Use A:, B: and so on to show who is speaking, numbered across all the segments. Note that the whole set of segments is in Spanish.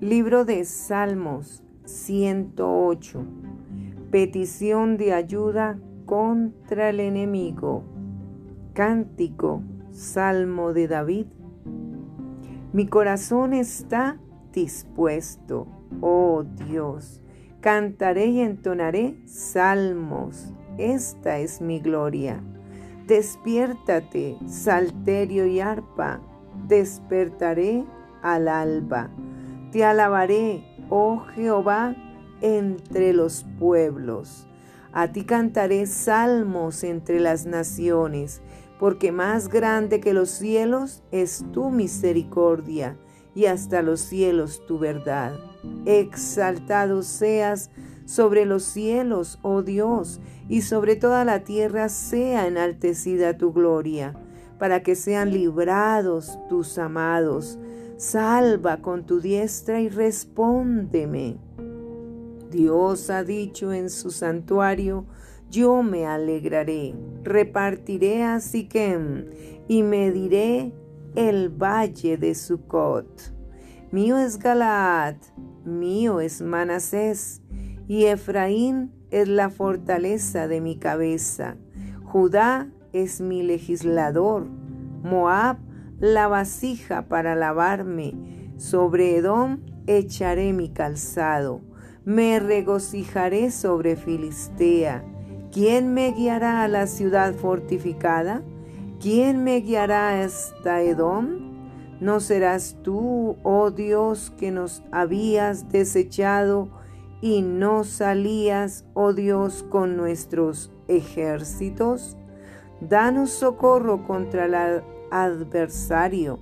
A: Libro de Salmos 108. Petición de ayuda contra el enemigo. Cántico, Salmo de David. Mi corazón está dispuesto, oh Dios. Cantaré y entonaré salmos. Esta es mi gloria. Despiértate, salterio y arpa. Despertaré al alba te alabaré, oh Jehová, entre los pueblos. A ti cantaré salmos entre las naciones, porque más grande que los cielos es tu misericordia, y hasta los cielos tu verdad. Exaltado seas sobre los cielos, oh Dios, y sobre toda la tierra sea enaltecida tu gloria, para que sean librados tus amados Salva con tu diestra y respóndeme. Dios ha dicho en su santuario, yo me alegraré, repartiré a Siquem y mediré el valle de Sucot. Mío es Galaad, mío es Manasés, y Efraín es la fortaleza de mi cabeza. Judá es mi legislador, Moab la vasija para lavarme. Sobre Edom echaré mi calzado. Me regocijaré sobre Filistea. ¿Quién me guiará a la ciudad fortificada? ¿Quién me guiará hasta Edom? ¿No serás tú, oh Dios, que nos habías desechado y no salías, oh Dios, con nuestros ejércitos? Danos socorro contra la adversario,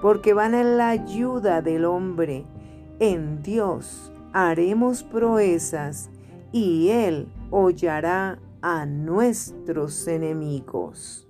A: porque van en la ayuda del hombre. En Dios haremos proezas y Él hollará a nuestros enemigos.